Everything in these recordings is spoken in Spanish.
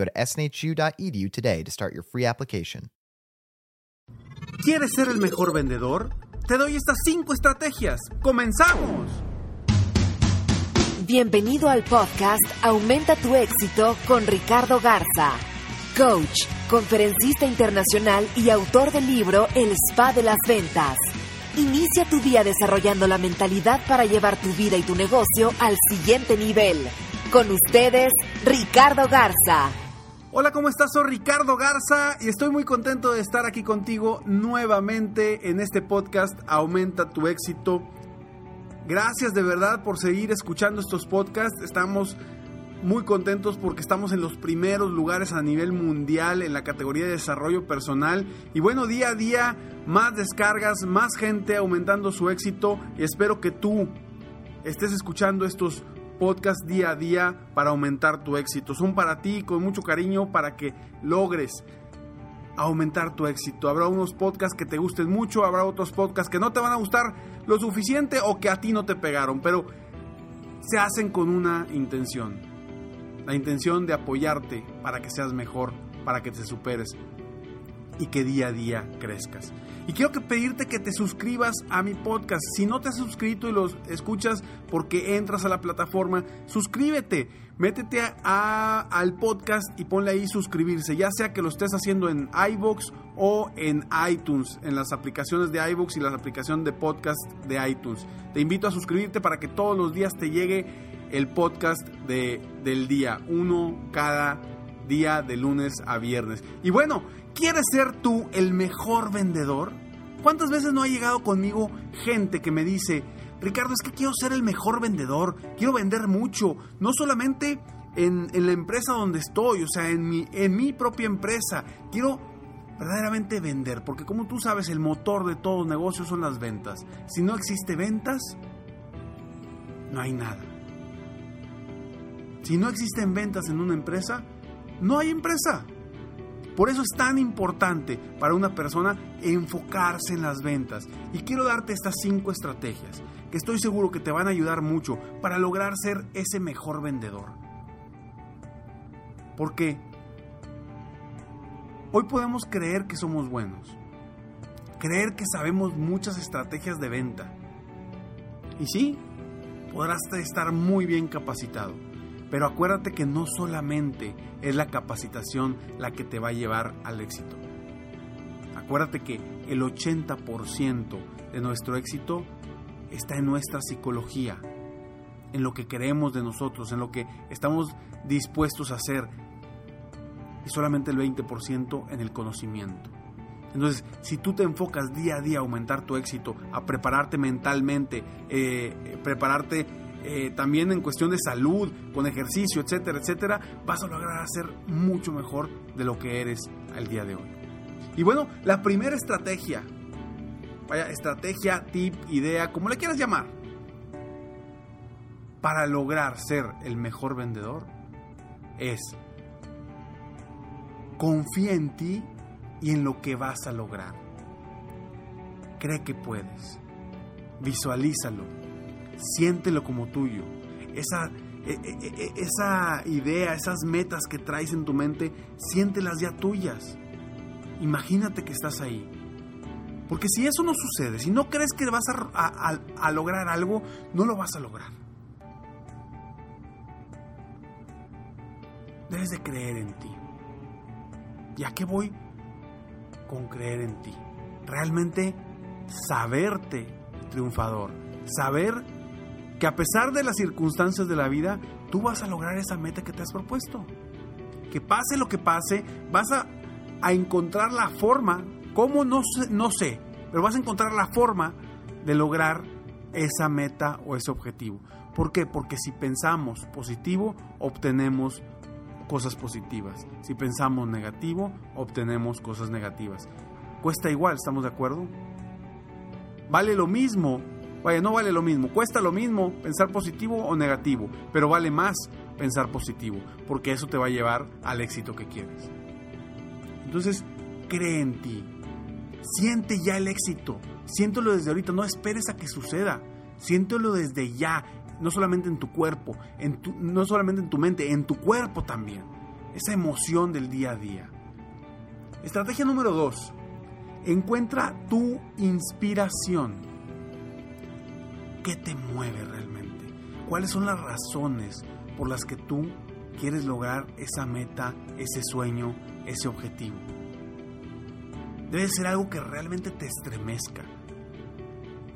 Go to snhu.edu today to start your free application. ¿Quieres ser el mejor vendedor? Te doy estas 5 estrategias. ¡Comenzamos! Bienvenido al podcast Aumenta tu éxito con Ricardo Garza, coach, conferencista internacional y autor del libro El Spa de las Ventas. Inicia tu día desarrollando la mentalidad para llevar tu vida y tu negocio al siguiente nivel. Con ustedes, Ricardo Garza. Hola, ¿cómo estás? Soy Ricardo Garza y estoy muy contento de estar aquí contigo nuevamente en este podcast Aumenta tu éxito. Gracias de verdad por seguir escuchando estos podcasts. Estamos muy contentos porque estamos en los primeros lugares a nivel mundial en la categoría de desarrollo personal. Y bueno, día a día, más descargas, más gente aumentando su éxito. Espero que tú estés escuchando estos podcasts día a día para aumentar tu éxito. Son para ti con mucho cariño para que logres aumentar tu éxito. Habrá unos podcasts que te gusten mucho, habrá otros podcasts que no te van a gustar lo suficiente o que a ti no te pegaron, pero se hacen con una intención. La intención de apoyarte para que seas mejor, para que te superes y que día a día crezcas. Y quiero que pedirte que te suscribas a mi podcast. Si no te has suscrito y los escuchas porque entras a la plataforma, suscríbete. Métete a, al podcast y ponle ahí suscribirse, ya sea que lo estés haciendo en iBox o en iTunes, en las aplicaciones de iBox y las aplicaciones de podcast de iTunes. Te invito a suscribirte para que todos los días te llegue el podcast de, del día, uno cada día de lunes a viernes. Y bueno, ¿Quieres ser tú el mejor vendedor? ¿Cuántas veces no ha llegado conmigo gente que me dice, Ricardo, es que quiero ser el mejor vendedor, quiero vender mucho, no solamente en, la empresa donde estoy, o sea, en mi, en mi propia empresa, quiero verdaderamente vender, porque como tú sabes, el motor de todo negocio son las ventas. Si no existe ventas, no hay nada. Si no existen ventas en una empresa, no hay empresa. Por eso es tan importante para una persona enfocarse en las ventas. Y quiero darte estas cinco estrategias que estoy seguro que te van a ayudar mucho para lograr ser ese mejor vendedor. Porque hoy podemos creer que somos buenos, creer que sabemos muchas estrategias de venta. Y sí, podrás estar muy bien capacitado pero acuérdate que no solamente es la capacitación la que te va a llevar al éxito. Acuérdate que el 80% de nuestro éxito está en nuestra psicología, en lo que creemos de nosotros, en lo que estamos dispuestos a hacer, y solamente el 20% en el conocimiento. Entonces, si tú te enfocas día a día a aumentar tu éxito, a prepararte mentalmente, eh, prepararte eh, también en cuestión de salud, con ejercicio, etcétera, etcétera, vas a lograr ser mucho mejor de lo que eres al día de hoy. Y bueno, la primera estrategia, vaya, estrategia, tip, idea, como le quieras llamar, para lograr ser el mejor vendedor es confía en ti y en lo que vas a lograr. Cree que puedes. Visualízalo siéntelo como tuyo. Esa, e, e, e, esa idea, esas metas que traes en tu mente, siéntelas ya tuyas. Imagínate que estás ahí. Porque si eso no sucede, si no crees que vas a, a lograr algo, no lo vas a lograr. Debes de creer en ti. ¿Y a qué voy con creer en ti. Realmente saberte triunfador. Saber que a pesar de las circunstancias de la vida, tú vas a lograr esa meta que te has propuesto. Que pase lo que pase, vas a, a encontrar la forma, cómo no no sé, pero vas a encontrar la forma de lograr esa meta o ese objetivo. ¿Por qué? Porque si pensamos positivo, obtenemos cosas positivas. Si pensamos negativo, obtenemos cosas negativas. Cuesta igual, ¿estamos de acuerdo? Vale lo mismo, vaya, no vale lo mismo, cuesta lo mismo pensar positivo o negativo, pero vale más pensar positivo, porque eso te va a llevar al éxito que quieres. Entonces, cree en ti, siente ya el éxito, siéntelo desde ahorita, no esperes a que suceda, siéntelo desde ya, no solamente en tu cuerpo, en tu, no solamente en tu mente, en tu cuerpo también. Esa emoción del día a día. Estrategia número dos. Encuentra tu inspiración. ¿Qué te mueve realmente? ¿Cuáles son las razones por las que tú quieres lograr esa meta, ese sueño, ese objetivo? Debe ser algo que realmente te estremezca.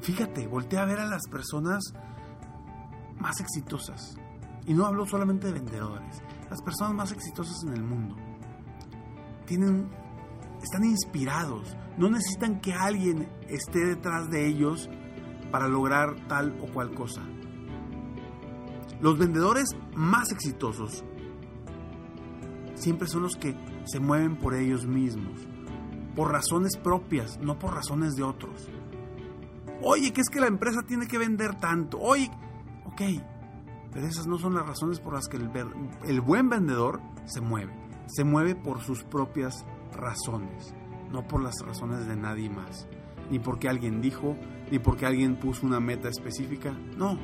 Fíjate, voltea a ver a las personas más exitosas. Y no hablo solamente de vendedores, las personas más exitosas en el mundo. Tienen están inspirados, no necesitan que alguien esté detrás de ellos para lograr tal o cual cosa. Los vendedores más exitosos siempre son los que se mueven por ellos mismos, por razones propias, no por razones de otros. Oye, que es que la empresa tiene que vender tanto. Oye, Ok, pero esas no son las razones por las que el, el buen vendedor se mueve. Se mueve por sus propias razones, no por las razones de nadie más. Ni porque alguien dijo, ni porque alguien puso una meta específica. No,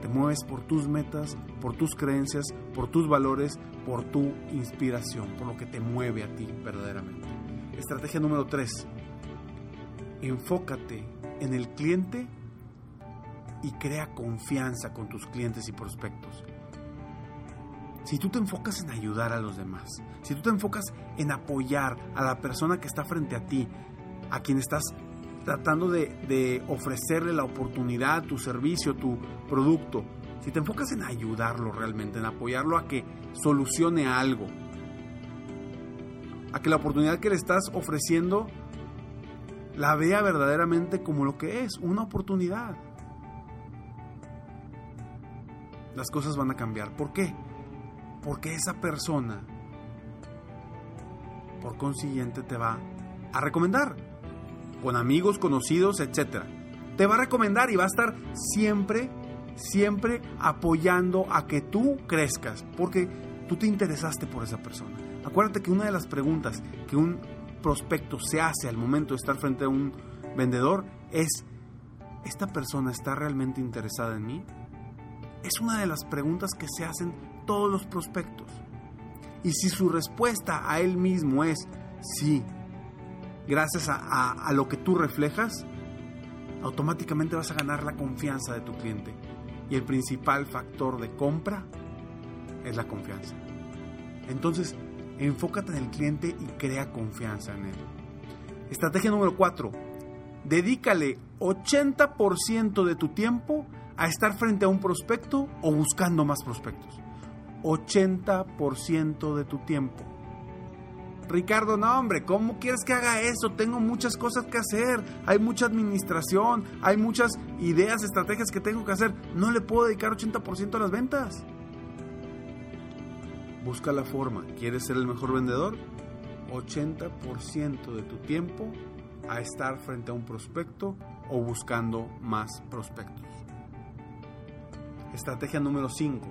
te mueves por tus metas, por tus creencias, por tus valores, por tu inspiración, por lo que te mueve a ti verdaderamente. Estrategia número 3. Enfócate en el cliente y crea confianza con tus clientes y prospectos. Si tú te enfocas en ayudar a los demás, si tú te enfocas en apoyar a la persona que está frente a ti, a quien estás tratando de, ofrecerle la oportunidad, tu servicio, tu producto, si te enfocas en ayudarlo realmente, en apoyarlo a que solucione algo, a que la oportunidad que le estás ofreciendo la vea verdaderamente como lo que es, una oportunidad. las cosas van a cambiar. ¿Por qué? Porque esa persona, por consiguiente, te va a recomendar. Con amigos, conocidos, etc. Te va a recomendar y va a estar siempre, siempre apoyando a que tú crezcas. Porque tú te interesaste por esa persona. Acuérdate que una de las preguntas que un prospecto se hace al momento de estar frente a un vendedor es, ¿esta persona está realmente interesada en mí? Es una de las preguntas que se hacen todos los prospectos. Y si su respuesta a él mismo es sí, gracias a, lo que tú reflejas, automáticamente vas a ganar la confianza de tu cliente. Y el principal factor de compra es la confianza. Entonces, enfócate en el cliente y crea confianza en él. Estrategia número 4. Dedícale 80% de tu tiempo a estar frente a un prospecto o buscando más prospectos. 80% de tu tiempo. Ricardo, no hombre, ¿cómo quieres que haga eso? Tengo muchas cosas que hacer, hay mucha administración, hay muchas ideas, estrategias que tengo que hacer. No le puedo dedicar 80% a las ventas. Busca la forma. ¿Quieres ser el mejor vendedor? 80% de tu tiempo a estar frente a un prospecto o buscando más prospectos. Estrategia número 5.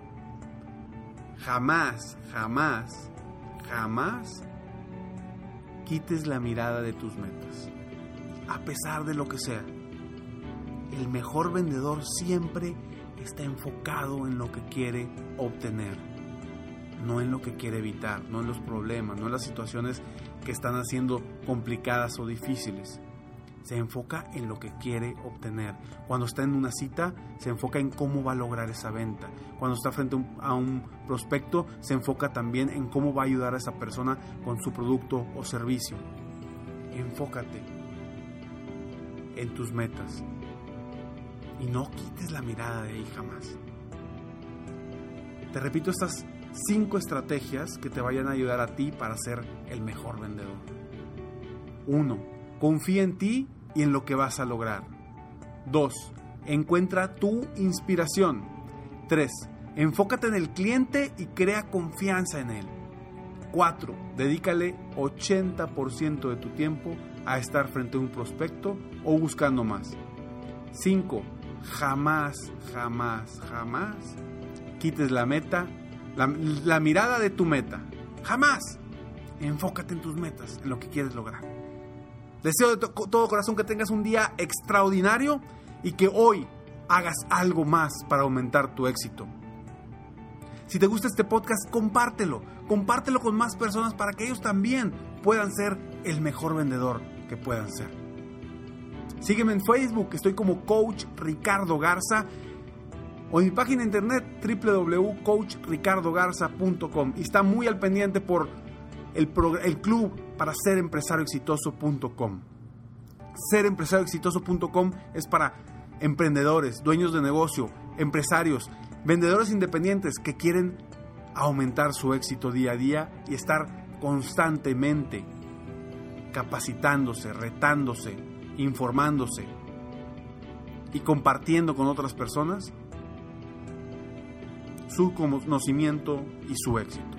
Jamás, jamás, jamás quites la mirada de tus metas. A pesar de lo que sea. El mejor vendedor siempre está enfocado en lo que quiere obtener, no en lo que quiere evitar, no en los problemas, no en las situaciones que están haciendo complicadas o difíciles se enfoca en lo que quiere obtener. Cuando está en una cita, se enfoca en cómo va a lograr esa venta. Cuando está frente a un prospecto, se enfoca también en cómo va a ayudar a esa persona con su producto o servicio. enfócate en tus metas y no quites la mirada de ahí jamás. Te repito estas cinco estrategias que te vayan a ayudar a ti para ser el mejor vendedor. 1. Confía en ti y en lo que vas a lograr. 2. Encuentra tu inspiración. 3. Enfócate en el cliente y crea confianza en él. 4. Dedícale 80% de tu tiempo a estar frente a un prospecto o buscando más. 5. Jamás, jamás, jamás quites la meta, la, mirada de tu meta. Jamás. Enfócate en tus metas, en lo que quieres lograr. Deseo de todo corazón que tengas un día extraordinario y que hoy hagas algo más para aumentar tu éxito. Si te gusta este podcast, compártelo. Compártelo con más personas para que ellos también puedan ser el mejor vendedor que puedan ser. Sígueme en Facebook, estoy como Coach Ricardo Garza o en mi página de internet www.coachricardogarza.com y está muy al pendiente por el, el club para ser empresario exitoso.com. Serempresarioexitoso.com es para emprendedores, dueños de negocio, empresarios, vendedores independientes que quieren aumentar su éxito día a día y estar constantemente capacitándose, retándose, informándose y compartiendo con otras personas su conocimiento y su éxito.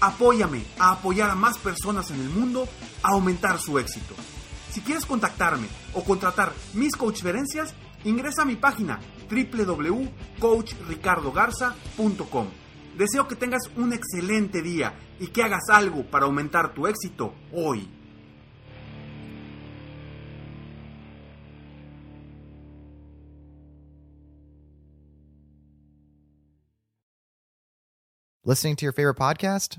Apóyame a apoyar a más personas en el mundo a aumentar su éxito. Si quieres contactarme o contratar mis coachferencias, ingresa a mi página www.coachricardogarza.com. Deseo que tengas un excelente día y que hagas algo para aumentar tu éxito hoy. Listening to your favorite podcast?